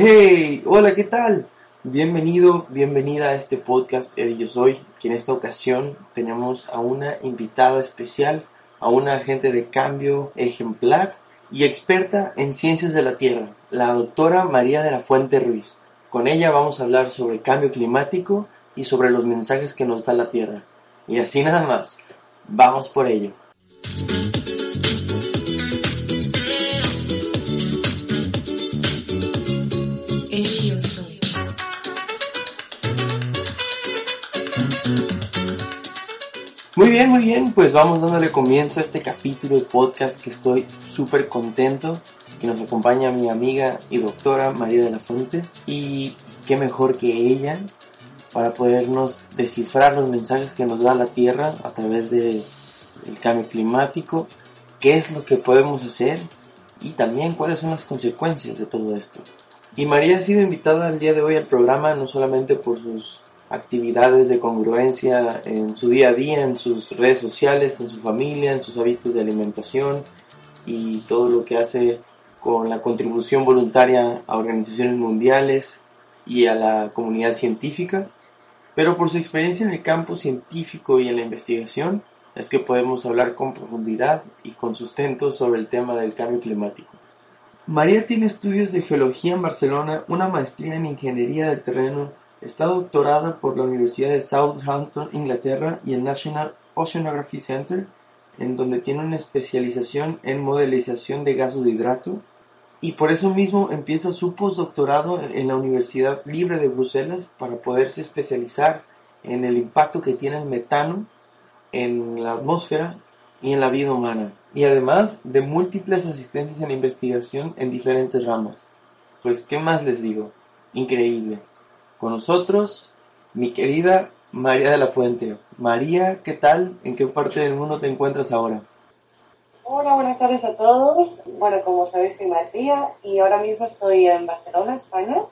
Hey, hola, ¿qué tal? Bienvenido, bienvenida a este podcast Eddie Yo Soy, que en esta ocasión tenemos a una invitada especial, a una agente de cambio ejemplar y experta en ciencias de la Tierra, la doctora María de la Fuente Ruiz. Con ella vamos a hablar sobre cambio climático y sobre los mensajes que nos da la Tierra. Y así nada más, vamos por ello. Bien, muy bien, pues vamos dándole comienzo a este capítulo de podcast que estoy súper contento, que nos acompaña mi amiga y doctora María de la Fuente y qué mejor que ella para podernos descifrar los mensajes que nos da la Tierra a través del cambio climático, qué es lo que podemos hacer y también cuáles son las consecuencias de todo esto. Y María ha sido invitada el día de hoy al programa no solamente por sus actividades de congruencia en su día a día, en sus redes sociales, con su familia, en sus hábitos de alimentación y todo lo que hace con la contribución voluntaria a organizaciones mundiales y a la comunidad científica, pero por su experiencia en el campo científico y en la investigación es que podemos hablar con profundidad y con sustento sobre el tema del cambio climático. María tiene estudios de geología en Barcelona, una maestría en ingeniería del terreno Está doctorada por la Universidad de Southampton, Inglaterra, y el National Oceanography Center, en donde tiene una especialización en modelización de gases de hidrato, y por eso mismo empieza su postdoctorado en la Universidad Libre de Bruselas para poderse especializar en el impacto que tiene el metano en la atmósfera y en la vida humana, y además de múltiples asistencias en investigación en diferentes ramas. Pues, ¿qué más les digo? Increíble. Con nosotros, mi querida María de la Fuente. María, ¿qué tal? ¿En qué parte del mundo te encuentras ahora? Hola, buenas tardes a todos. Bueno, como sabéis, soy María y ahora mismo estoy en Barcelona, España,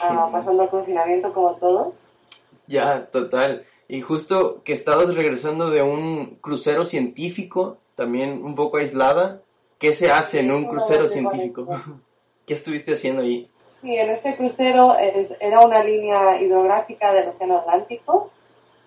ah, pasando el confinamiento como todo. Ya, total. Y justo que estabas regresando de un crucero científico, también un poco aislada. ¿Qué se hace en un crucero científico? ¿Qué estuviste haciendo ahí? Sí, en este crucero era una línea hidrográfica del Océano Atlántico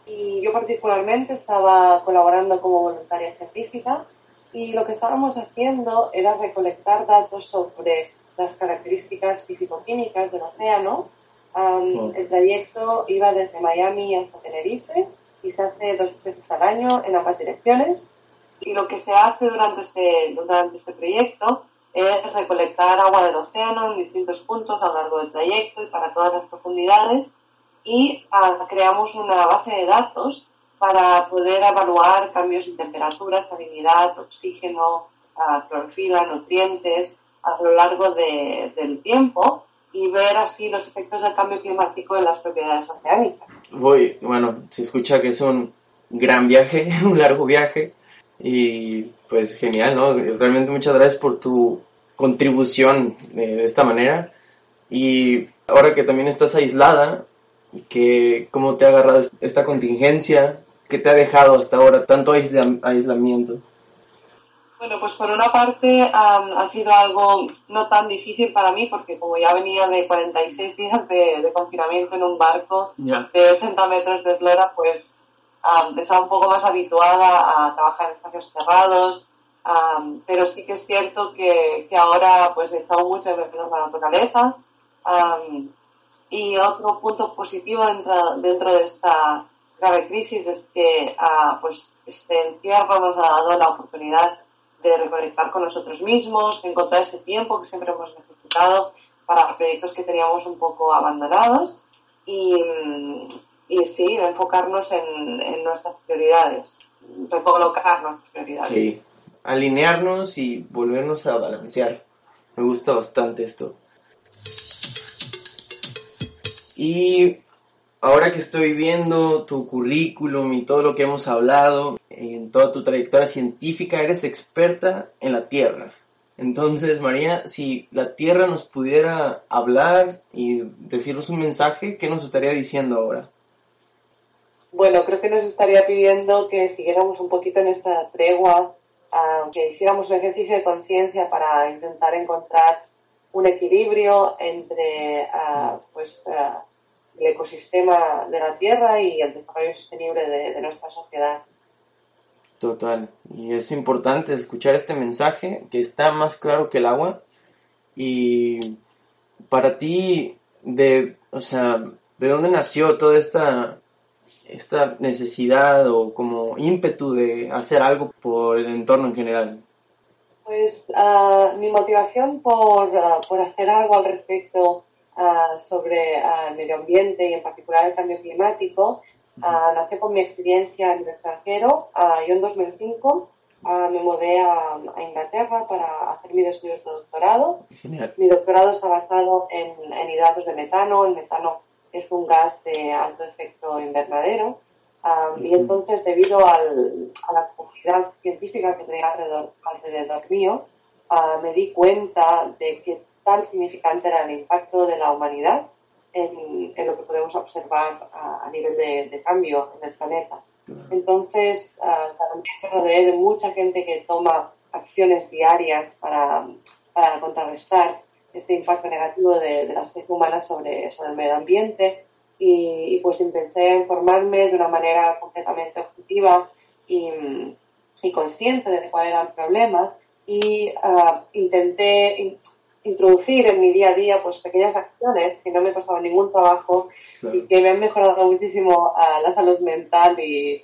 y yo particularmente estaba colaborando como voluntaria científica y lo que estábamos haciendo era recolectar datos sobre las características físico-químicas del océano. El trayecto iba desde Miami hasta Tenerife y se hace dos veces al año en ambas direcciones. Y lo que se hace durante este, durante este proyecto es recolectar agua del océano en distintos puntos a lo largo del trayecto y para todas las profundidades y ah, creamos una base de datos para poder evaluar cambios en temperatura, salinidad, oxígeno, uh, clorofila, nutrientes a lo largo del tiempo y ver así los efectos del cambio climático en las propiedades oceánicas. Voy, bueno, se escucha que es un gran viaje, un largo viaje y pues genial, ¿no? Realmente muchas gracias por tu contribución de esta manera. Y ahora que también estás aislada, que ¿cómo te ha agarrado esta contingencia? ¿Qué te ha dejado hasta ahora tanto aislamiento? Bueno, pues por una parte ha sido algo no tan difícil para mí porque como ya venía de 46 días de, confinamiento en un barco de 80 metros de eslora, pues estaba un poco más habituada a trabajar en espacios cerrados, pero sí que es cierto que, que ahora pues he estado mucho en la naturaleza. y otro punto positivo dentro, dentro de esta grave crisis es que uh, pues este encierro nos ha dado la oportunidad de reconectar con nosotros mismos, de encontrar ese tiempo que siempre hemos necesitado para proyectos que teníamos un poco abandonados y, y sí, enfocarnos en, en nuestras prioridades, recolocar nuestras prioridades. Sí, alinearnos y volvernos a balancear. Me gusta bastante esto. Y ahora que estoy viendo tu currículum y todo lo que hemos hablado, en toda tu trayectoria científica, eres experta en la Tierra. Entonces, María, si la Tierra nos pudiera hablar y decirnos un mensaje, ¿qué nos estaría diciendo ahora? Bueno, creo que nos estaría pidiendo que siguiéramos un poquito en esta tregua que hiciéramos un ejercicio de conciencia para intentar encontrar un equilibrio entre pues, el ecosistema de la Tierra y el desarrollo sostenible de, nuestra sociedad. Total. Y es importante escuchar este mensaje que está más claro que el agua. Y para ti, de, o sea, ¿de dónde nació toda esta, esta necesidad o como ímpetu de hacer algo por el entorno en general? Pues ah, mi motivación por, ah, por, hacer algo al respecto uh, sobre el medio ambiente y en particular el cambio climático nace con mi experiencia en el extranjero. yo en 2005 me mudé a, Inglaterra para hacer mis estudios de doctorado. Mi doctorado está basado en, en hidratos de metano. El metano es un gas de alto efecto invernadero y entonces, debido al, a la comunidad científica que tenía alrededor, alrededor mío, uh, me di cuenta de qué tan significante era el impacto de la humanidad en, en lo que podemos observar a nivel de, de, cambio en el planeta. Entonces, uh, también me rodeé de mucha gente que toma acciones diarias para, para contrarrestar este impacto negativo de, de la especie humana sobre, sobre el medio ambiente. Y, pues intenté informarme de una manera completamente objetiva y, consciente de cuál era el problema y ah, intenté introducir en mi día a día pues pequeñas acciones que no me costaban ningún trabajo y que me han mejorado muchísimo uh, la salud mental y,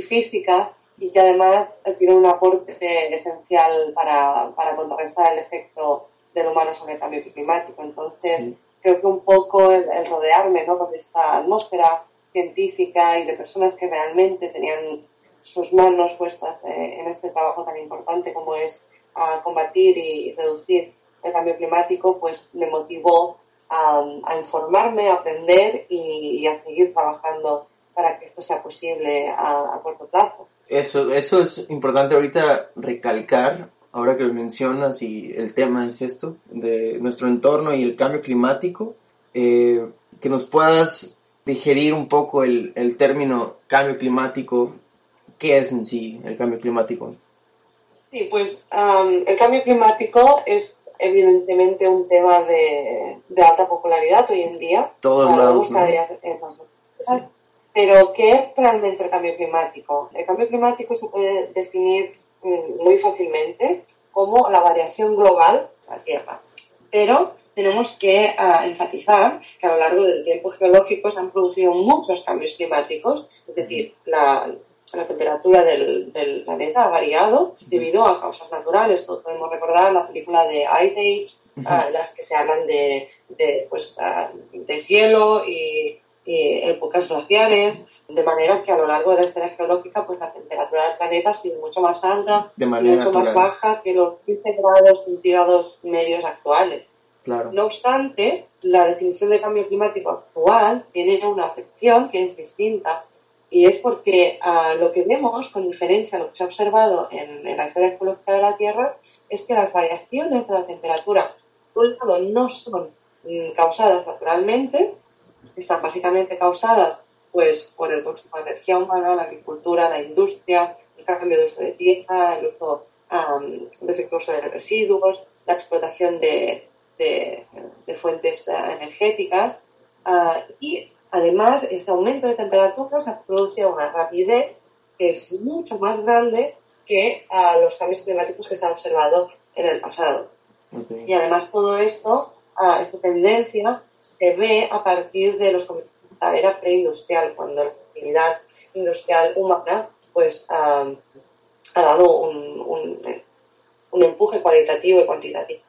física y que además tiene un aporte esencial para, para contrarrestar el efecto del humano sobre el cambio climático. Entonces, creo que un poco el, rodearme ¿no? con esta atmósfera científica y de personas que realmente tenían sus manos puestas eh, en este trabajo tan importante como es a combatir y reducir el cambio climático, pues me motivó a, informarme, a aprender y, a seguir trabajando para que esto sea posible a, a corto plazo. Eso, eso es importante ahorita recalcar ahora que lo mencionas y el tema es esto, de nuestro entorno y el cambio climático, eh, que nos puedas digerir un poco el, el término cambio climático, ¿qué es en sí el cambio climático? Sí, pues el cambio climático es evidentemente un tema de, de alta popularidad hoy en día. Todos lados, ¿no? Pero, ¿qué es realmente el cambio climático? El cambio climático se puede definir muy fácilmente como la variación global de la Tierra. Pero tenemos que ah, enfatizar que a lo largo del tiempo geológico se han producido muchos cambios climáticos, es decir, la, temperatura del, planeta ha variado debido a causas naturales. Todos podemos recordar la película de Ice Age, ah, las que se hablan de, de pues, uh, deshielo y, y épocas glaciares de manera que a lo largo de la historia geológica pues la temperatura del planeta ha sido mucho más alta, mucho más baja que los 15 grados centígrados medios actuales. No obstante, la definición de cambio climático actual tiene una afección que es distinta y es porque ah, lo que vemos, con diferencia a lo que se ha observado en, la historia geológica de la Tierra, es que las variaciones de la temperatura, por un lado, no son mm, causadas naturalmente, están básicamente causadas pues por el consumo de energía humana, la agricultura, la industria, el cambio de uso de tierra, el uso de efectos de residuos, la explotación de, fuentes ah, energéticas ah, y además este aumento de temperaturas ha producido una rapidez que es mucho más grande que ah, los cambios climáticos que se han observado en el pasado. Y además todo esto, esta tendencia, se ve a partir de los la era preindustrial, cuando la actividad industrial humana pues ha dado un, un, empuje cualitativo y cuantitativo.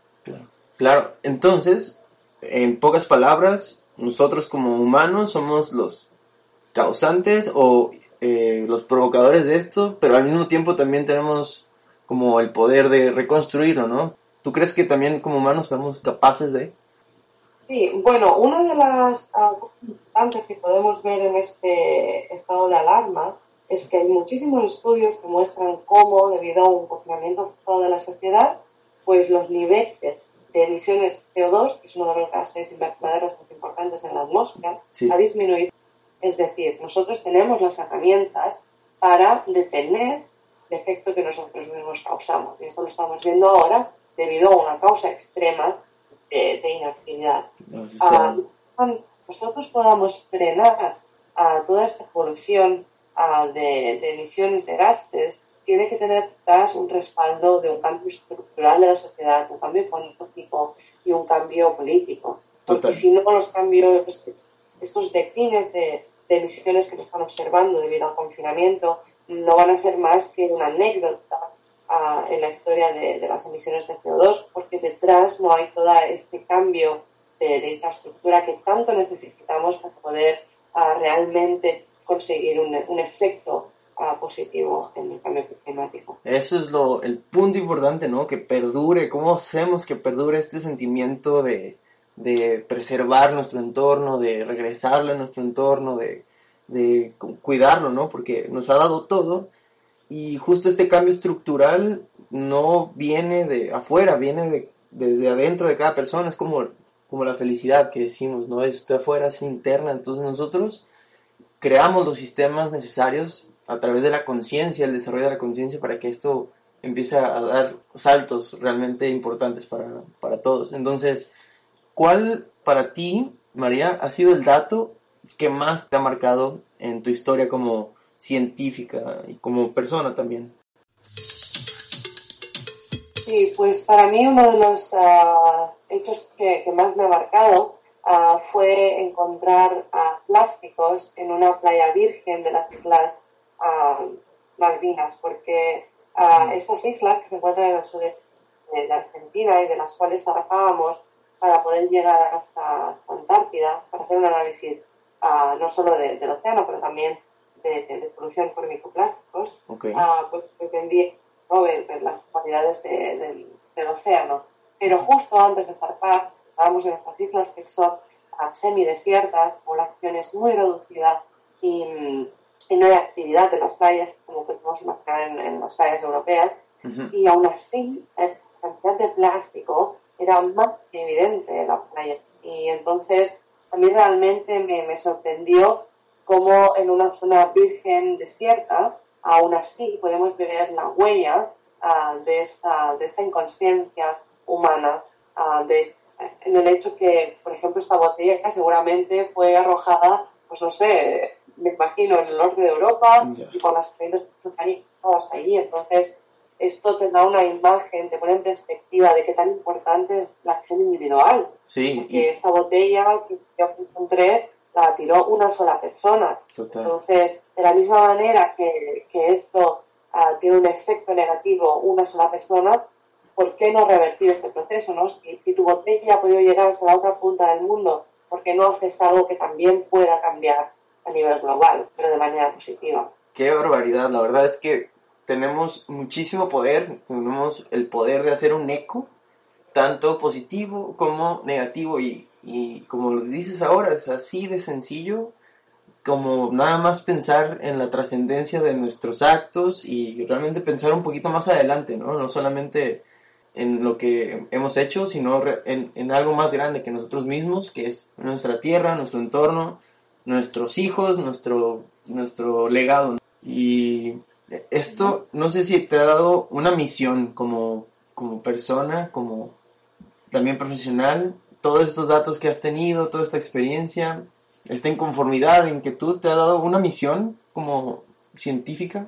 Claro. entonces, en pocas palabras, nosotros como humanos somos los causantes o eh, los provocadores de esto, pero al mismo tiempo también tenemos como el poder de reconstruirlo, ¿no? ¿Tú crees que también como humanos somos capaces de? Sí, bueno, una de las antes que podemos ver en este estado de alarma es que hay muchísimos estudios que muestran cómo, debido a un confinamiento forzado de la sociedad, pues los niveles de emisiones de CO2, que es uno de los gases invernaderos más importantes en la atmósfera, ha disminuido. Es decir, nosotros tenemos las herramientas para detener el efecto que nosotros mismos causamos. Y esto lo estamos viendo ahora debido a una causa extrema de, inactividad. Ah, cuando nosotros podamos frenar a toda esta evolución de, de, emisiones de gases, tiene que tener detrás un respaldo de un cambio estructural de la sociedad, un cambio económico y un cambio político. Porque si no, los cambios, estos declines de, de emisiones que se están observando debido al confinamiento no van a ser más que una anécdota en la historia de, las emisiones de CO2, porque detrás no hay todo este cambio de, infraestructura que tanto necesitamos para poder realmente conseguir un, un efecto positivo en el cambio climático. Eso es lo, el punto importante, ¿no? Que perdure, ¿cómo hacemos que perdure este sentimiento de, de preservar nuestro entorno, de regresarle a nuestro entorno, de, de cuidarlo, ¿no? Porque nos ha dado todo y justo este cambio estructural no viene de afuera, viene de, desde adentro de cada persona, es como, como la felicidad que decimos, ¿no? Es de afuera, es interna, entonces nosotros creamos los sistemas necesarios a través de la conciencia, el desarrollo de la conciencia para que esto empiece a dar saltos realmente importantes para, para todos. Entonces, ¿cuál para ti, María, ha sido el dato que más te ha marcado en tu historia como científica y como persona también? Sí, pues para mí uno de los ah, hechos que, más me ha marcado ah, fue encontrar ah, plásticos en una playa virgen de las Islas Malvinas, porque mm. estas islas que se encuentran en el sur de, Argentina y de las cuales zarpábamos para poder llegar hasta, Antártida, para hacer un análisis no solo del océano, pero también de, polución por microplásticos, ah, pues pretendí ver, las cualidades del, océano. Pero justo antes de zarpar, estábamos en estas islas que son uh, semidesiertas, poblaciones muy reducidas y, no hay actividad en las playas como podemos imaginar en, las playas europeas. Y aún así, la cantidad de plástico era más que evidente en la playa. Y entonces, a mí realmente me, me sorprendió como en una zona virgen desierta, aún así podemos ver la huella ah, de, esta, de esta inconsciencia humana, uh, de, en el hecho que, por ejemplo, esta botella seguramente fue arrojada, pues no sé, me imagino, en el norte de Europa y por las corrientes hasta allí. Entonces, esto te da una imagen, te pone en perspectiva de qué tan importante es la acción individual. Sí. Que esta botella que yo encontré la tiró una sola persona. Entonces, de la misma manera que, que esto ah, tiene un efecto negativo una sola persona, ¿por qué no revertir este proceso? No? Si, tu botella ha podido llegar hasta la otra punta del mundo, ¿por qué no haces algo que también pueda cambiar a nivel global, pero de manera positiva? Qué barbaridad, la verdad es que tenemos muchísimo poder, tenemos el poder de hacer un eco, tanto positivo como negativo, y y como lo dices ahora, es así de sencillo como nada más pensar en la trascendencia de nuestros actos y realmente pensar un poquito más adelante, ¿no? No solamente en lo que hemos hecho, sino en, en algo más grande que nosotros mismos, que es nuestra tierra, nuestro entorno, nuestros hijos, nuestro, nuestro legado. Y esto, no sé si te ha dado una misión como, como persona, como también profesional, todos estos datos que has tenido, toda esta experiencia, esta inconformidad, inquietud, te ha dado una misión como científica?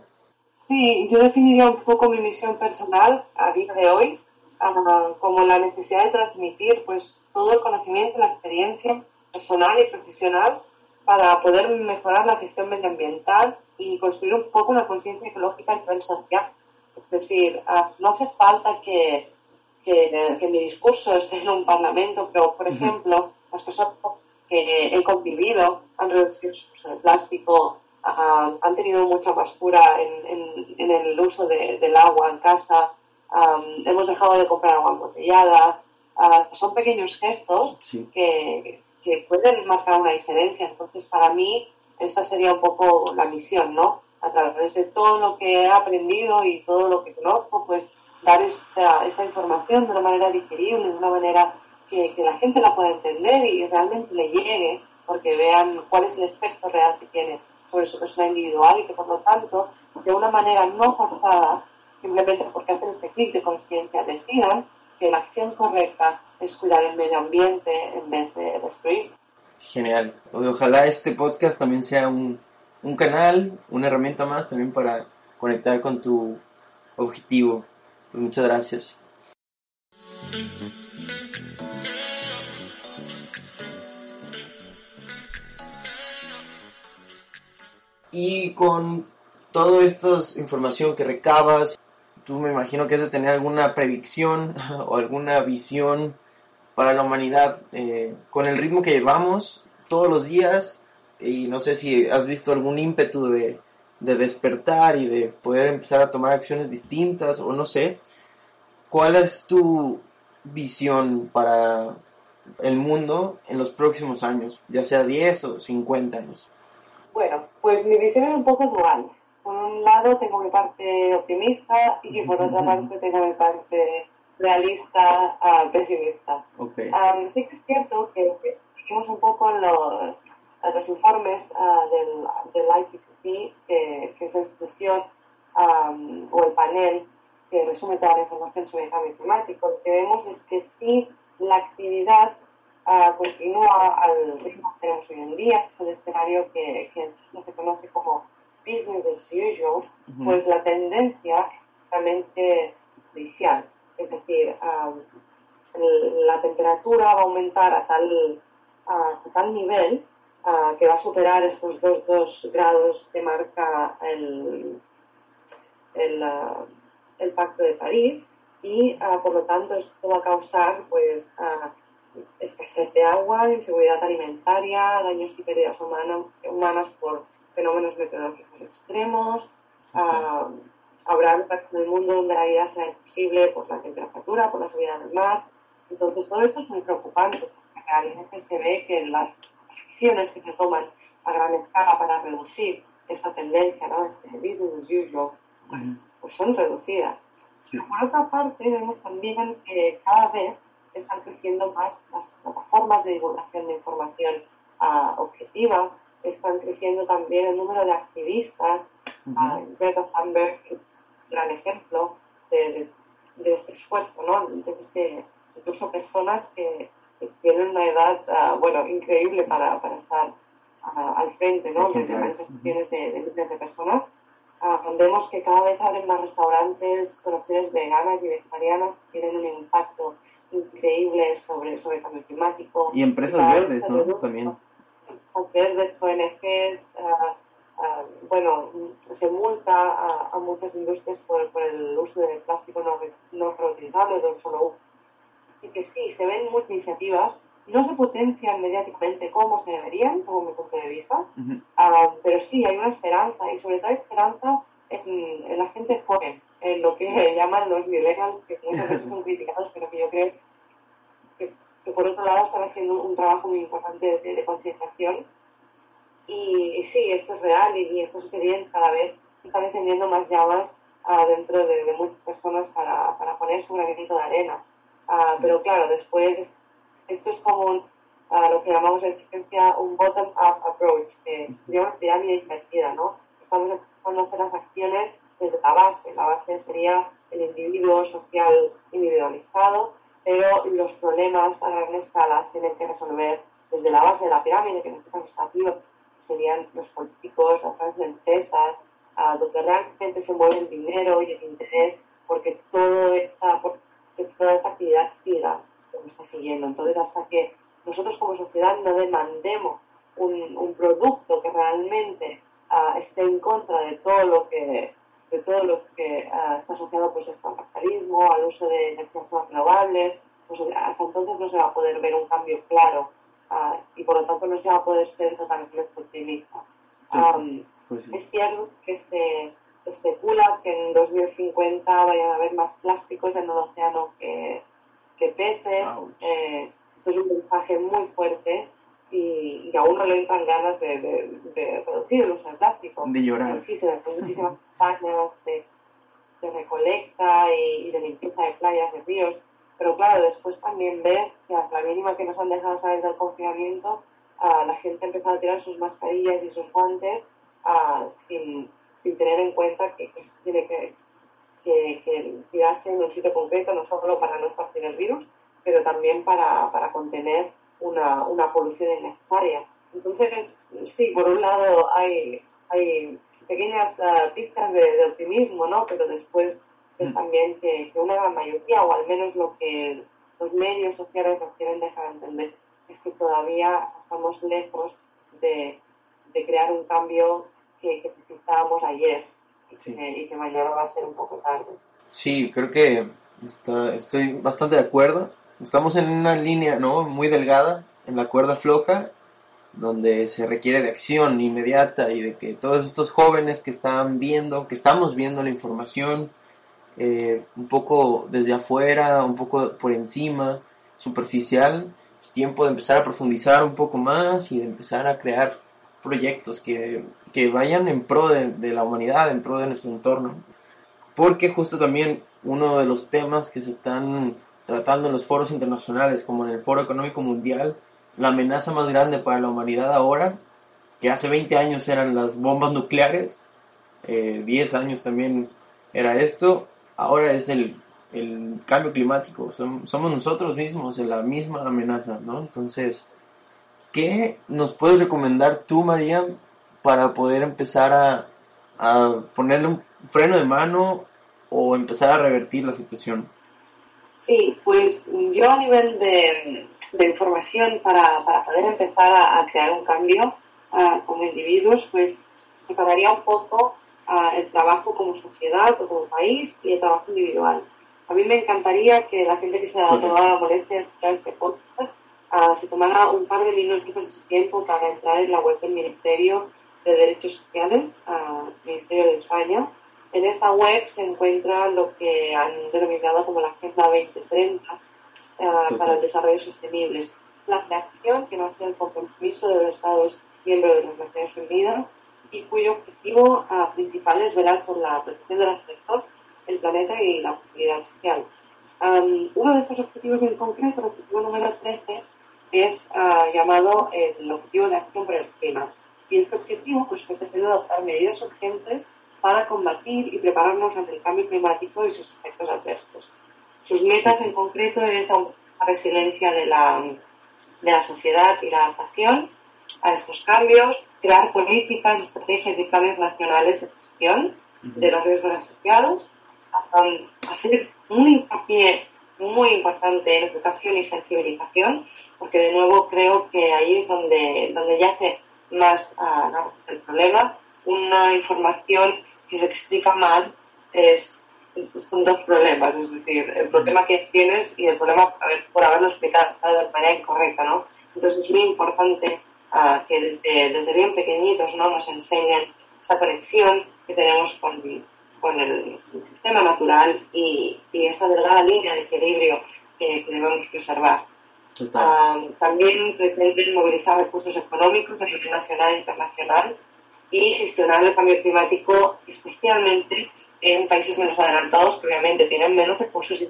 Sí, yo definiría un poco mi misión personal a día de hoy ah, como la necesidad de transmitir pues todo el conocimiento, la experiencia personal y profesional para poder mejorar la gestión medioambiental y construir un poco una conciencia ecológica a nivel social. Es decir, ah, no hace falta que que, mi discurso esté en un parlamento, pero, por ejemplo, las personas que he convivido han reducido su uso de plástico, han tenido mucha basura en, en, el uso del agua en casa, hemos dejado de comprar agua embotellada. Uh, son pequeños gestos que, que pueden marcar una diferencia. Entonces, para mí, esta sería un poco la misión, ¿no? A través de todo lo que he aprendido y todo lo que conozco, pues dar esta, esta información de una manera digerible, de una manera que, que, la gente la pueda entender y realmente le llegue, porque vean cuál es el efecto real que tiene sobre su persona individual y que por lo tanto, de una manera no forzada, simplemente porque hacen este clic de conciencia, decidan que la acción correcta es cuidar el medio ambiente en vez de destruir. Genial. Ojalá este podcast también sea un, un canal, una herramienta más también para conectar con tu objetivo. Pues muchas gracias. Y con toda esta información que recabas, tú me imagino que has de tener alguna predicción o alguna visión para la humanidad eh, con el ritmo que llevamos todos los días y no sé si has visto algún ímpetu de, de despertar y de poder empezar a tomar acciones distintas o no sé. ¿Cuál es tu visión para el mundo en los próximos años, ya sea 10 o 50 años? Bueno, pues mi visión es un poco dual. Por un lado tengo mi parte optimista y por otra parte tengo mi parte realista, uh, pesimista. Okay. Um, sí que es cierto que seguimos un poco en los, los informes uh, del, del IPCC, que, que es la institución um, o el panel que resume toda la información sobre el cambio climático. Lo que vemos es que sí, la actividad uh, continúa al ritmo que tenemos hoy en día, que es el escenario que, que se conoce como business as usual, Ujú. pues la tendencia es realmente inicial. Es decir, um, la temperatura va a aumentar a tal, a tal nivel ah, que va a superar estos 2,2 grados que marca el, el, ah, el Pacto de París y ah, por lo tanto esto va a causar pues ah, escasez de agua, inseguridad alimentaria, daños y pérdidas humana- humanas por fenómenos meteorológicos extremos. habrá lugares en el mundo donde la vida será imposible por la temperatura, por la subida del mar. Entonces todo esto es muy preocupante realmente se ve que las acciones que se toman a gran escala para reducir esta tendencia, ¿no? este business as usual, pues, pues son reducidas. Sí. Pero por otra parte, vemos también que cada vez están creciendo más las plataformas de divulgación de información ah, objetiva, están creciendo también el número de activistas. ah, Greta Thunberg, un gran ejemplo de, de- de este esfuerzo, ¿no? De este- incluso personas que tienen una edad, ah, bueno, increíble para, para estar ah, al frente, ¿no? De, manifestaciones de, de miles de personas. Ah, vemos que cada vez abren más restaurantes con opciones veganas y vegetarianas que tienen un impacto increíble sobre, sobre el cambio climático. Y empresas vez verdes, ¿no? También. Empresas verdes, ONGs, ah, ah, bueno, se multa a, a muchas industrias por, por el uso de plástico no, no reutilizable de un solo uso. Así que sí, se ven muchas iniciativas, no se potencian mediáticamente como se deberían, según mi punto de vista. Ah, pero sí, hay una esperanza y sobre todo hay esperanza en, en la gente joven, en lo que llaman los millennials, que muchas veces son criticados, pero que yo creo que, que por otro lado están haciendo un trabajo muy importante de, de concienciación. Y, y sí, esto es real y, y esto sucediendo cada vez, están encendiendo más llamas ah, dentro de, de muchas personas para, para poner su granito de arena. Ah, pero claro, después esto es como un, ah, lo que llamamos en ciencia un bottom-up approach, que sería una pirámide invertida, ¿no? Estamos empezando a hacer las acciones desde la base. La base sería el individuo social individualizado, pero los problemas a gran escala tienen que resolver desde la base de la pirámide, que en este caso está que serían los políticos, las grandes empresas, ah, donde realmente se mueve el dinero y el interés, porque todo porque toda esta actividad siga como está siguiendo. Entonces, hasta que nosotros como sociedad no demandemos un, un producto que realmente ah, esté en contra de todo lo que de todo lo que ah, está asociado pues al capitalismo, al uso de energías renovables, pues hasta entonces no se va a poder ver un cambio claro ah, y por lo tanto no se va a poder ser totalmente optimista. Am, Pues sí. es cierto que se, se especula que en 2050 vayan a haber más plásticos en el océano que, que peces. Eh, esto es un mensaje muy fuerte y, y a uno le entran ganas de, de- de reducir el uso del plástico. De llorar. Hacen muchísimas campañas de, de recolecta y, y de limpieza de playas, de ríos. Pero claro, después también ver que a la mínima que nos han dejado salir del confinamiento, ah, la gente ha empezado a tirar sus mascarillas y sus guantes ah, sin, sin tener en cuenta que, que tiene que, que, que tirarse en un sitio concreto, no solo para no esparcir el virus, pero también para, para contener una, una polución innecesaria. Entonces, sí, por un lado hay, hay pequeñas uh, pistas de, optimismo, ¿no? Pero después es mm. también que, una gran mayoría, o al menos lo que los medios sociales nos quieren dejar entender, es que todavía estamos lejos de, de crear un cambio que, que ayer y, que, mañana va a ser un poco tarde. Sí, creo que estoy bastante de acuerdo. Estamos en una línea ¿no? muy delgada, en la cuerda floja, donde se requiere de acción inmediata y de que todos estos jóvenes que están viendo, que estamos viendo la información, eh, un poco desde afuera, un poco por encima, superficial, es tiempo de empezar a profundizar un poco más y de empezar a crear proyectos que, que vayan en pro de, de, la humanidad, en pro de nuestro entorno. Porque justo también uno de los temas que se están tratando en los foros internacionales, como en el Foro Económico Mundial, la amenaza más grande para la humanidad ahora, que hace 20 años eran las bombas nucleares, eh, 10 años también era esto, ahora es el, el cambio climático, somos nosotros mismos en la misma amenaza, ¿no? Entonces, ¿qué nos puedes recomendar tú, María, para poder empezar a, a ponerle un freno de mano o empezar a revertir la situación? Sí, pues yo a nivel de, de información para, para, poder empezar a, crear un cambio uh, como individuos, pues separaría un poco uh, el trabajo como sociedad o como país y el trabajo individual. A mí me encantaría que la gente que se ha dado la molestia de escuchar este podcast uh, se tomara un par de minutos de su tiempo para entrar en la web del Ministerio de Derechos Sociales, Ministerio de España, en esta web se encuentra lo que han denominado como la Agenda 2030 eh, para el Desarrollo Sostenible. La acción que nace el compromiso de los Estados miembros de las Naciones Unidas y cuyo objetivo principal es velar por la protección del sector, el planeta y la comunidad social. uno de estos objetivos en concreto, el objetivo número 13, es eh, llamado el Objetivo de Acción por el Clima. Y este objetivo pues, pretende adoptar medidas urgentes para combatir y prepararnos ante el cambio climático y sus efectos adversos. Sus metas en concreto es la resiliencia de la, de la sociedad y la adaptación a estos cambios, crear políticas, estrategias y planes nacionales de gestión de los riesgos asociados, hacer un hincapié muy importante en educación y sensibilización, porque de nuevo creo que ahí es donde, donde yace más uh, el problema, una información que se explica mal es, son dos problemas, es decir, el problema que tienes y el problema por haberlo explicado de manera incorrecta, ¿no? Entonces es muy importante uh, que desde, desde bien pequeñitos ¿no? nos enseñen esa conexión que tenemos con, con el, sistema natural y, y, esa delgada línea de equilibrio que, debemos preservar. Uh, también pretenden movilizar recursos económicos a nivel nacional e internacional y gestionar el cambio climático, especialmente en países menos adelantados que obviamente tienen menos recursos y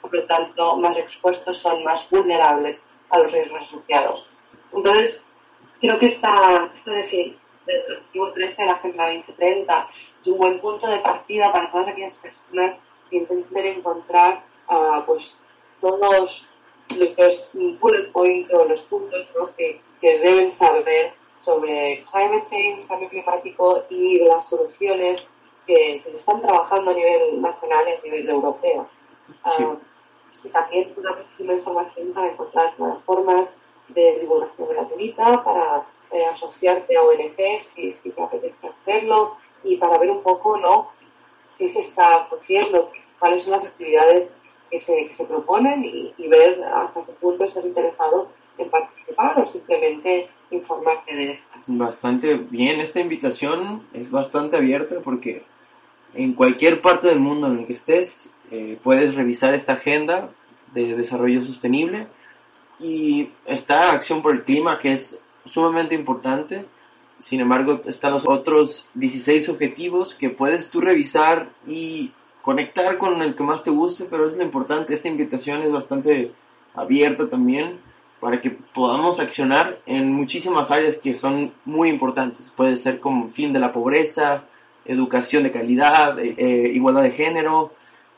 por lo tanto más expuestos, son más vulnerables a los riesgos asociados. Entonces, creo que esta, esta definición del objetivo 13 de la Agenda 2030 es un buen punto de partida para todas aquellas personas que intenten encontrar uh, pues, todos los bullet points o los puntos que, que deben saber sobre climate change, cambio climático y las soluciones que, se están trabajando a nivel nacional y a nivel europeo. Ah, y también una muchísima información para encontrar plataformas de divulgación gratuita, para eh, asociarte a ONGs si, si te apetece hacerlo y para ver un poco ¿no? qué se está haciendo, cuáles son las actividades que se, que se proponen y, y ver hasta qué punto estás interesado en participar o simplemente informarte de estas. Bastante bien, esta invitación es bastante abierta porque en cualquier parte del mundo en el que estés eh, puedes revisar esta agenda de desarrollo sostenible y está Acción por el Clima que es sumamente importante. Sin embargo, están los otros 16 objetivos que puedes tú revisar y conectar con el que más te guste, pero es lo importante. Esta invitación es bastante abierta también para que podamos accionar en muchísimas áreas que son muy importantes. Puede ser como fin de la pobreza, educación de calidad, eh, igualdad de género,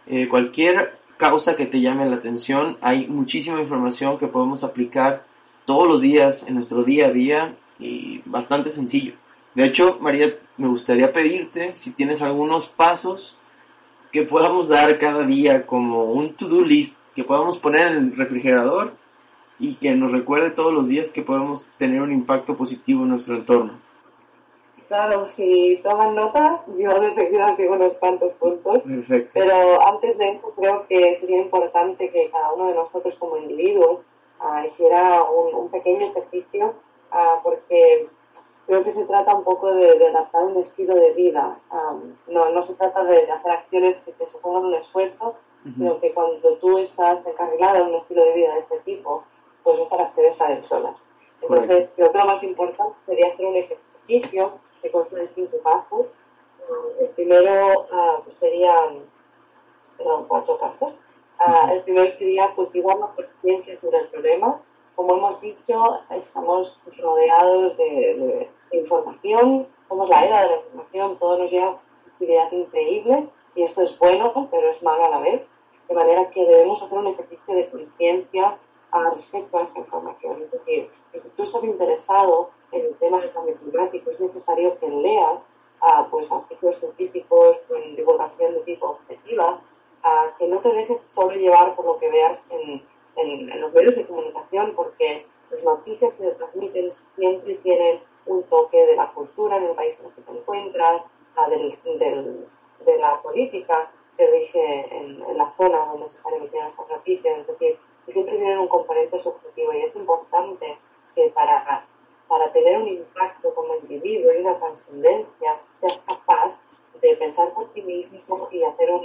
eh, cualquier causa que te llame la atención. Hay muchísima información que podemos aplicar todos los días en nuestro día a día y bastante sencillo. De hecho, María, me gustaría pedirte si tienes algunos pasos que podamos dar cada día como un to-do list que podamos poner en el refrigerador y que nos recuerde todos los días que podemos tener un impacto positivo en nuestro entorno. Claro, si toman nota, yo desde aquí digo unos cuantos puntos. Perfecto. Pero antes de eso, creo que sería importante que cada uno de nosotros como individuos uh, hiciera un, un, pequeño ejercicio, uh, porque creo que se trata un poco de, de adaptar un estilo de vida. Um, no, no se trata de, de, hacer acciones que te supongan un esfuerzo, uh -huh. sino que cuando tú estás encarrilada en un estilo de vida de este tipo, pues estas acciones salen solas. Entonces, Correcto. creo que lo más importante sería hacer un ejercicio que consta de cinco pasos. Uh, el primero uh, sería, perdón, cuatro pasos. El primero sería cultivar la conciencia sobre el problema. Como hemos dicho, estamos rodeados de, de, de, información, somos la era de la información, todo nos lleva una actividad increíble y esto es bueno, pero es malo a la vez. De manera que debemos hacer un ejercicio de conciencia respecto a esta información. Es decir, si tú estás interesado en el tema del cambio climático, es necesario que leas uh, pues, artículos científicos con divulgación de tipo objetiva, uh, que no te dejes solo llevar por lo que veas en, en, en, los medios de comunicación, porque las noticias que te transmiten siempre tienen un toque de la cultura en el país en el que te encuentras, uh, del, del, de la política que rige en, en, la zona donde se están emitiendo estas noticias, es decir, que siempre tienen un componente subjetivo y es importante que para para tener un impacto como individuo y una trascendencia, seas capaz de pensar por ti mismo y hacer un,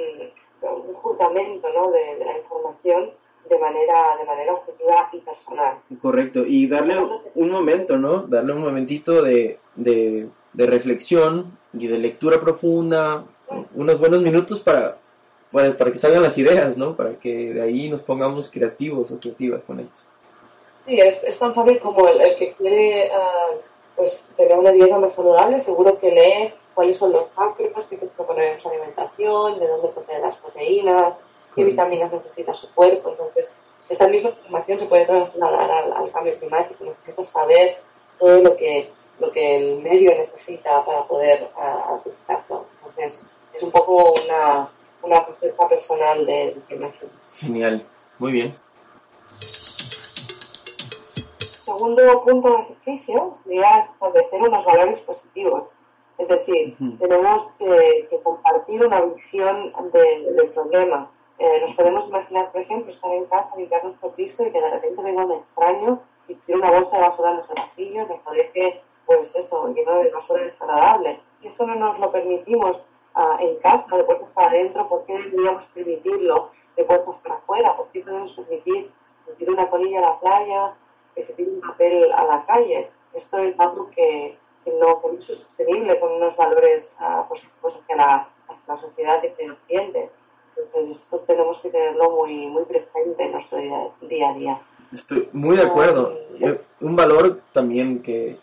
un fundamento ¿no? de, de, la información de manera, de manera objetiva y personal. Correcto, y darle un momento, ¿no? Darle un momentito de, de, de reflexión y de lectura profunda, unos buenos minutos para, para, para que salgan las ideas, ¿no? Para que de ahí nos pongamos creativos o creativas con esto. Sí, es, es tan fácil como el, el que quiere uh, pues, tener una dieta más saludable, seguro que lee cuáles son los macros que tiene que poner en su alimentación, de dónde proceden las proteínas, qué vitaminas necesita su cuerpo. Entonces, esta misma información se puede trasladar al, al cambio climático. Necesitas saber todo lo que, lo que el medio necesita para poder utilizarlo. Entonces, es un poco una, una receta personal de información. Genial, muy bien segundo punto de ejercicio sería establecer unos valores positivos. Es decir, uh -huh. tenemos que, que, compartir una visión de, del problema. Eh, nos podemos imaginar, por ejemplo, estar en casa, limpiar nuestro piso y que de repente venga un extraño y tiene una bolsa de basura en nuestro pasillo nos deje, pues eso, lleno de basura desagradable. Y esto no nos lo permitimos uh, en casa, de puertas para adentro, ¿por qué deberíamos permitirlo de puertas para afuera? ¿Por qué podemos permitir tirar una colilla a la playa, que se tire un papel a la calle. Esto es algo que, que no es sostenible con unos valores uh, positivos hacia la, hacia la sociedad y hacia el ambiente. Entonces, esto tenemos que tenerlo muy, muy presente en nuestro día, día a día. Estoy muy de acuerdo. Um, un valor también que,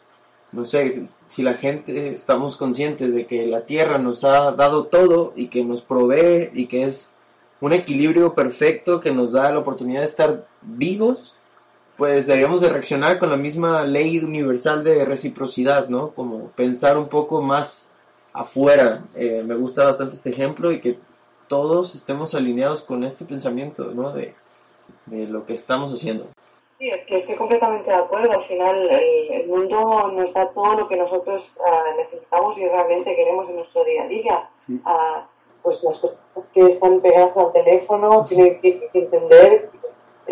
no sé, si la gente estamos conscientes de que la Tierra nos ha dado todo y que nos provee y que es un equilibrio perfecto que nos da la oportunidad de estar vivos, pues deberíamos de reaccionar con la misma ley universal de reciprocidad, ¿no? Como pensar un poco más afuera. Eh, me gusta bastante este ejemplo y que todos estemos alineados con este pensamiento, ¿no? De, de lo que estamos haciendo. Sí, es que estoy completamente de acuerdo. Al final, el, el mundo nos da todo lo que nosotros uh, necesitamos y realmente queremos en nuestro día a día. Sí. Uh, pues las personas que están pegadas al teléfono tienen que, que entender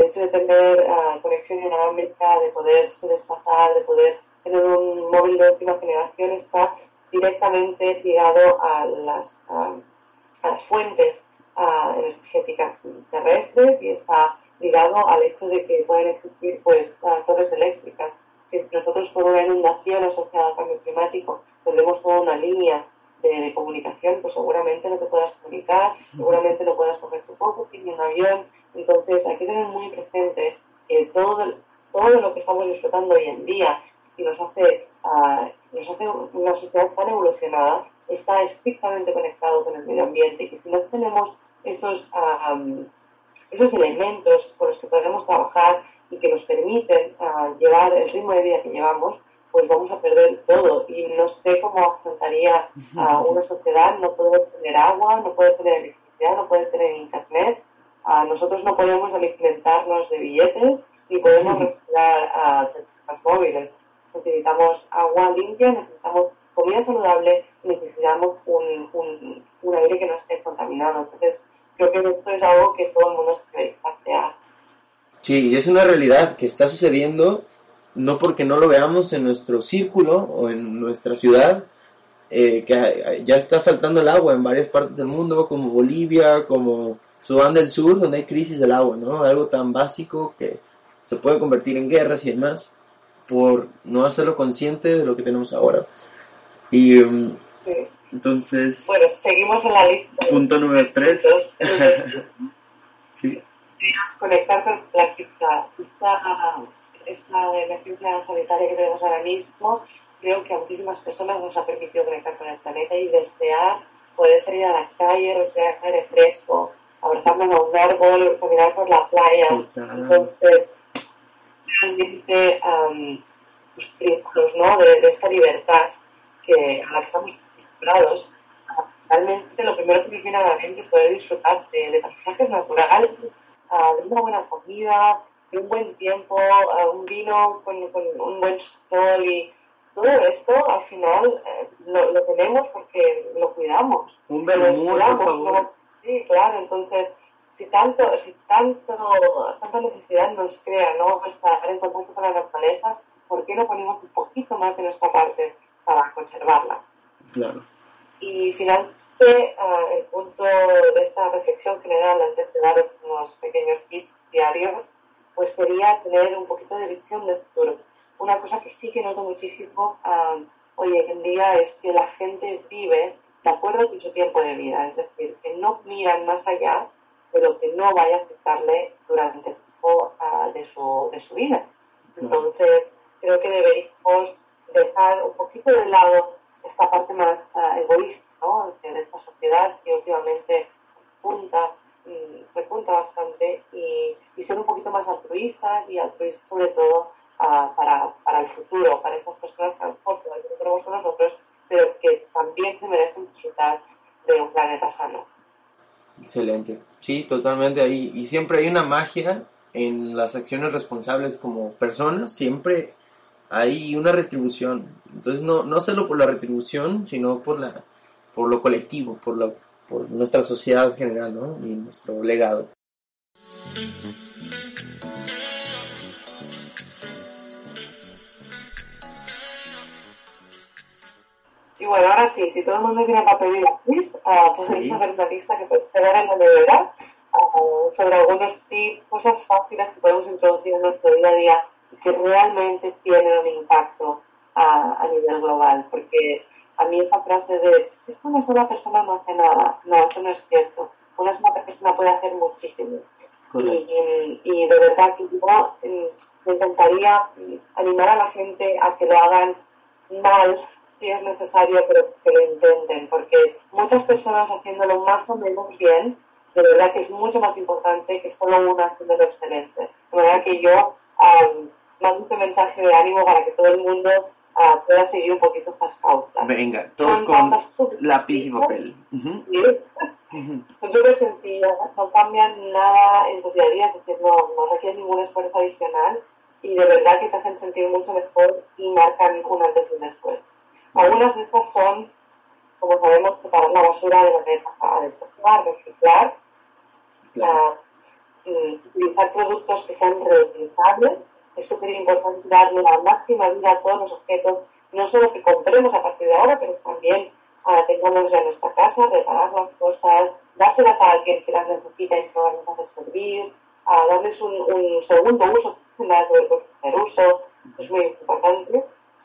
el hecho de tener uh, conexión inalámbrica, de poderse desplazar, de poder tener un móvil de última generación está directamente ligado a las, uh, a las fuentes uh, energéticas terrestres y está ligado al hecho de que pueden existir pues torres eléctricas. Si nosotros por una inundación asociada al cambio climático perdemos toda una línea de, comunicación, pues seguramente no te puedas comunicar, seguramente no puedas coger tu coche ni un avión. Entonces hay que tener muy presente que todo, todo lo que estamos disfrutando hoy en día y nos hace, uh, nos hace una sociedad tan evolucionada está estrictamente conectado con el medio ambiente y que si no tenemos esos, um, esos elementos con los que podemos trabajar y que nos permiten uh, llevar el ritmo de vida que llevamos, pues vamos a perder todo. Y no sé cómo afrontaría a una sociedad, no puede tener agua, no puede tener electricidad, no puede tener internet. Uh, nosotros no podemos alimentarnos de billetes ni podemos respirar a teléfonos móviles. Necesitamos agua limpia, necesitamos comida saludable y necesitamos un, un, un aire que no esté contaminado. Entonces, creo que esto es algo que todo el mundo se debe plantear. Sí, y es una realidad que está sucediendo no porque no lo veamos en nuestro círculo o en nuestra ciudad, eh, que ya está faltando el agua en varias partes del mundo, como Bolivia, como Sudán del Sur, donde hay crisis del agua, ¿no? Algo tan básico que se puede convertir en guerras y demás por no hacerlo consciente de lo que tenemos ahora. Y um, Sí. entonces, Bueno, seguimos en la lista. punto número 3. sí. conectar con la esta, esta, emergencia sanitaria que tenemos ahora mismo, creo que a muchísimas personas nos ha permitido conectar con el planeta y desear poder salir a la calle, respirar aire fresco, abrazarnos a un árbol, caminar por la playa. Entonces, realmente, um, pues, privados, ¿no? De, de esta libertad que, a la que estamos acostumbrados. Realmente lo primero que nos viene a la mente es poder disfrutar de, de paisajes naturales, ah, de una buena comida, de un buen tiempo, un vino con, con un buen sol y todo esto al final eh, lo, lo tenemos porque lo cuidamos. Un. ¿no? Sí, claro, entonces si tanto, si tanto, tanta necesidad nos crea, ¿no? Estar en contacto con la naturaleza, ¿por qué no ponemos un poquito más de nuestra parte para conservarla? Claro. Y finalmente, ah, el punto de esta reflexión general, antes de dar unos pequeños tips diarios, pues sería tener un poquito de visión de futuro. Una cosa que sí que noto muchísimo ah, hoy en día es que la gente vive de acuerdo con su tiempo de vida, es decir, que no miran más allá de lo que no vaya a afectarle durante el tiempo ah, de, su, de su vida. Entonces, creo que deberíamos dejar un poquito de lado esta parte más ah, egoísta ¿no? de esta sociedad que últimamente punta, repunta bastante y, y ser un poquito más altruistas y altruistas sobre todo ah, para, para el futuro, para esas personas que a lo mejor todavía no tenemos con nosotros, pero que también se merecen disfrutar de un planeta sano. Excelente. Sí, totalmente ahí. Y siempre hay una magia en las acciones responsables como personas, siempre hay una retribución. Entonces no, no solo por la retribución, sino por la por lo colectivo, por la por nuestra sociedad en general, ¿no? Y nuestro legado. Y bueno, ahora sí, si todo el mundo tiene papel y lápiz, uh, podéis una lista que puede ver en la nevera ah, sobre algunos tips, cosas fáciles que podemos introducir en nuestro día a día y que realmente tienen un impacto ah, a nivel global. Porque a mí esa frase de, es que una sola persona no hace nada, no, eso no es cierto. Una sola persona puede hacer muchísimo. Y, y de verdad que yo mm, me encantaría mm, animar a la gente a que lo hagan mal si es necesario, pero que lo intenten, porque muchas personas haciéndolo más o menos bien, de verdad que es mucho más importante que solo una haciéndolo excelente. De manera que yo um, mando este mensaje de ánimo para que todo el mundo ah, pueda seguir un poquito estas pautas. Venga, todos con lápiz y papel. Ujú, ¿sí? ujú. Son súper sencillas, no cambian nada en tu día a día, es decir, no, no requieren ningún esfuerzo adicional y de verdad que te hacen sentir mucho mejor y marcan un antes y un después. Algunas de estas son, como sabemos, preparar la basura de manera reciclar, Claro. mm, utilizar productos que sean reutilizables. Es súper importante darle la máxima vida a todos los objetos, no solo que compremos a partir de ahora, pero también ah, tengamos en nuestra casa, reparar las cosas, dárselas a alguien que las necesita y no las hace servir, a darles un, un segundo uso, nada que primer uso, es muy importante.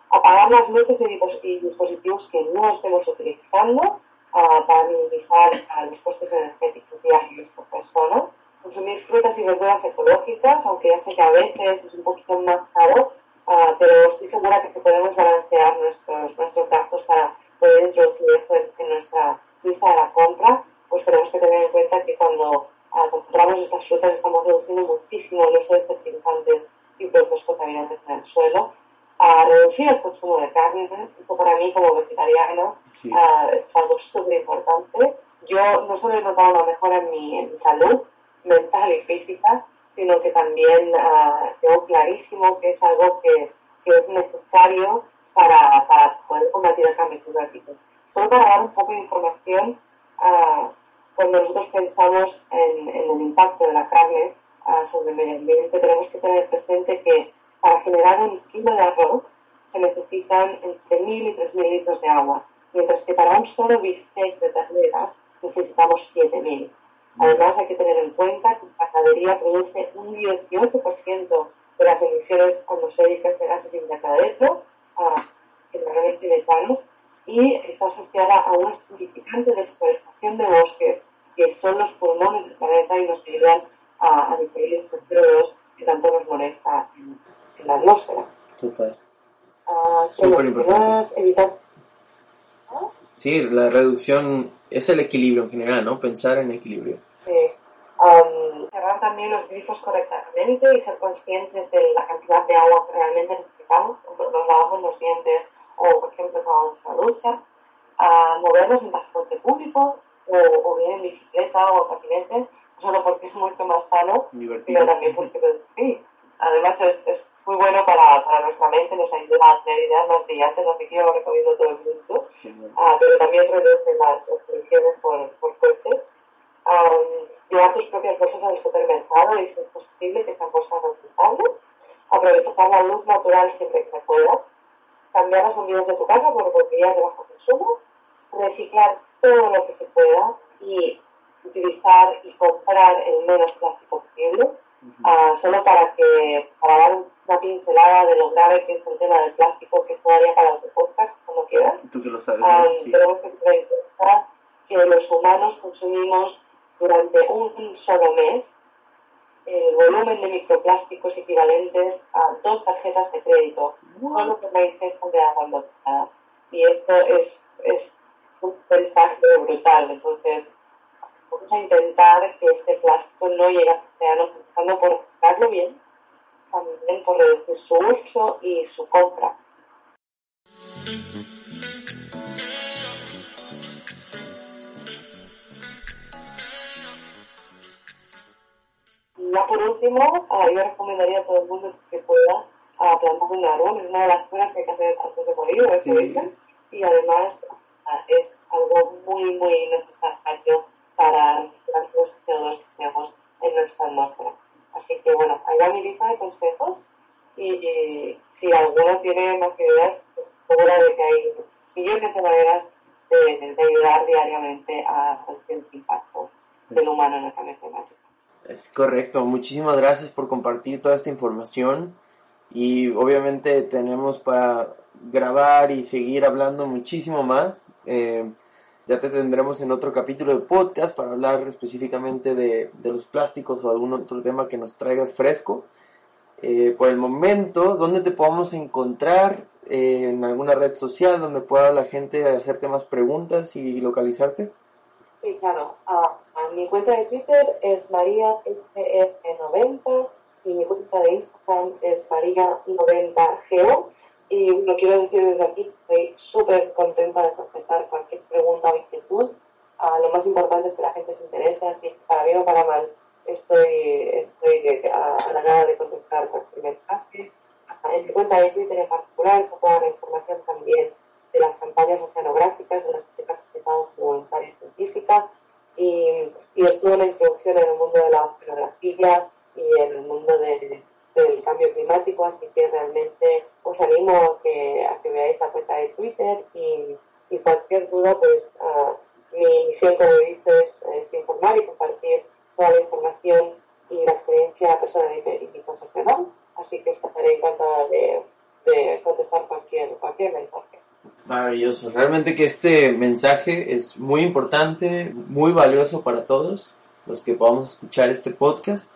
Apagar las luces y dispositivos que no estemos utilizando ah, para minimizar ah, los costes energéticos diarios por persona. Consumir frutas y verduras ecológicas, aunque ya sé que a veces es un poquito más caro, ah, pero estoy segura que podemos balancear nuestros, nuestros gastos para poder introducir esto en, en nuestra lista de la compra. Pues tenemos que tener en cuenta que cuando ah, compramos estas frutas estamos reduciendo muchísimo el uso de fertilizantes y productos contaminantes en el suelo, a reducir el consumo de carne. Esto para mí como vegetariana ah, es algo súper importante. Yo no solo he notado una mejora en mi, salud mental y física, sino que también tengo clarísimo que es algo que, es necesario para, para, poder combatir el cambio climático. Solo para dar un poco de información, cuando nosotros pensamos en, el impacto de la carne sobre el medio ambiente, tenemos que tener presente que para generar un kilo de arroz se necesitan entre 1.000 y 3.000 litros de agua, mientras que para un solo bistec de ternera necesitamos 7.000. Además, hay que tener en cuenta que la ganadería produce un 18% de las emisiones atmosféricas de gases invernadero, generalmente metano, y está asociada a un purificante de exportación de bosques, que son los pulmones del planeta y nos ayudan a, a diferir este CO2 que tanto nos molesta en, la atmósfera. Total. Uh, Súper importante. Evitar... Sí, la reducción es el equilibrio en general, ¿no? Pensar en equilibrio. Sí. Um, cerrar también los grifos correctamente y ser conscientes de la cantidad de agua que realmente necesitamos cuando nos lavamos los dientes o, por ejemplo, cuando nuestra ducha. Movernos en transporte público o, o, bien en bicicleta o en patinete, solo porque es mucho más sano, sino también porque sí, además es, es muy bueno para, para, nuestra mente, nos ayuda a tener ideas más brillantes, así que yo lo recomiendo todo el mundo, uh, pero también reduce las, las emisiones por, por coches. Um, llevar tus propias bolsas al supermercado y si es posible que sean bolsas reutilizables, aprovechar la luz natural siempre que se pueda, cambiar las bombillas de tu casa por bombillas de bajo consumo, reciclar todo lo que se pueda y utilizar y comprar el menos plástico posible. Uh, solo para que para dar una pincelada de lo grave que es el tema del plástico, que es todavía para los podcast, como quieras. Tú que lo sabes. Um, Tenemos que tener que los humanos consumimos durante un solo mes el volumen de microplásticos equivalentes a dos tarjetas de crédito, solo por la ingesta de agua embotellada. Y esto es, es un paisaje brutal. Entonces, vamos a intentar que este plástico no llegue al océano, empezando por buscarlo bien, también por reducir su uso y su compra. Y ya por último, uh, yo recomendaría a todo el mundo que pueda uh, plantar un árbol, es una de las cosas que hay que hacer antes de morir, sí. y además uh, es algo muy, muy necesario para los CO2 que tenemos en nuestra atmósfera. Así que bueno, ahí va mi lista de consejos y, si alguno tiene más ideas, pues seguro de que hay millones de maneras de, de ayudar diariamente a el impacto del humano en el cambio climático. Es correcto, muchísimas gracias por compartir toda esta información y obviamente tenemos para grabar y seguir hablando muchísimo más. Eh, ya te tendremos en otro capítulo de podcast para hablar específicamente de, los plásticos o algún otro tema que nos traigas fresco. Eh, por el momento, ¿dónde te podemos encontrar? Eh, ¿En alguna red social donde pueda la gente hacerte más preguntas y localizarte? Sí, claro. Uh, mi cuenta de Twitter es mariaff90 y mi cuenta de Instagram es maria90geo. Y lo quiero decir desde aquí, estoy súper contenta de contestar cualquier pregunta o inquietud. Uh, lo más importante es que la gente se interese, así para bien o para mal, estoy, estoy halagada de contestar cualquier mensaje. En mi cuenta de Twitter en particular está toda la información también de las campañas oceanográficas de las que he participado como voluntaria científica y, y estuve una introducción en el mundo de la oceanografía y en el mundo de, del cambio climático, así que realmente os animo a que, a que veáis la cuenta de Twitter y, y cualquier duda, pues uh, mi misión, como dices, es, informar y compartir toda la información y la experiencia personal y, y profesional, así que estaré encantada de, de contestar cualquier, cualquier mensaje. Maravilloso, realmente que este mensaje es muy importante, muy valioso para todos los que podamos escuchar este podcast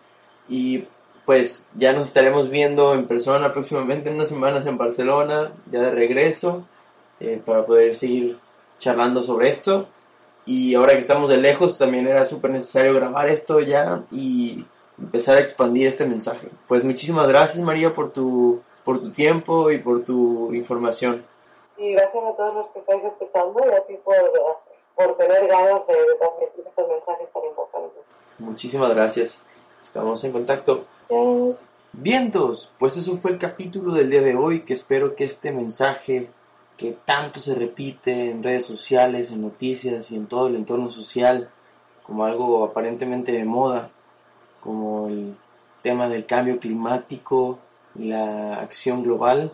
y pues ya nos estaremos viendo en persona próximamente en unas semanas en Barcelona, ya de regreso, eh, para poder seguir charlando sobre esto. Y ahora que estamos de lejos, también era súper necesario grabar esto ya y empezar a expandir este mensaje. Pues muchísimas gracias María por tu, por tu tiempo y por tu información. Y gracias a todos los que estáis escuchando y a ti por, por tener ganas de, transmitir estos mensajes tan importantes. Muchísimas gracias. Estamos en contacto. Vientos, pues eso fue el capítulo del día de hoy, que espero que este mensaje que tanto se repite en redes sociales, en noticias y en todo el entorno social como algo aparentemente de moda, como el tema del cambio climático y la acción global,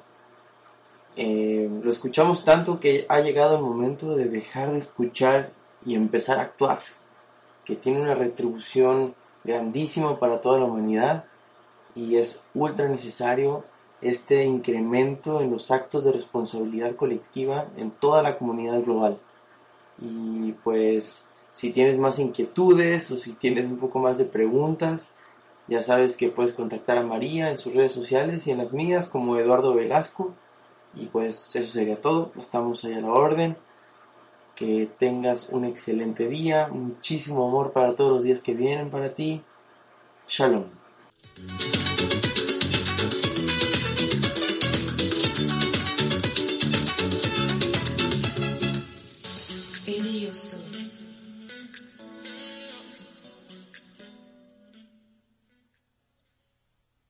eh, lo escuchamos tanto que ha llegado el momento de dejar de escuchar y empezar a actuar, que tiene una retribución grandísima para toda la humanidad y es ultra necesario este incremento en los actos de responsabilidad colectiva en toda la comunidad global. Y pues si tienes más inquietudes o si tienes un poco más de preguntas, ya sabes que puedes contactar a María en sus redes sociales y en las mías como Eduardo Velasco. Y pues eso sería todo. Estamos ahí a la orden. Que tengas un excelente día. Muchísimo amor para todos los días que vienen para ti. Shalom.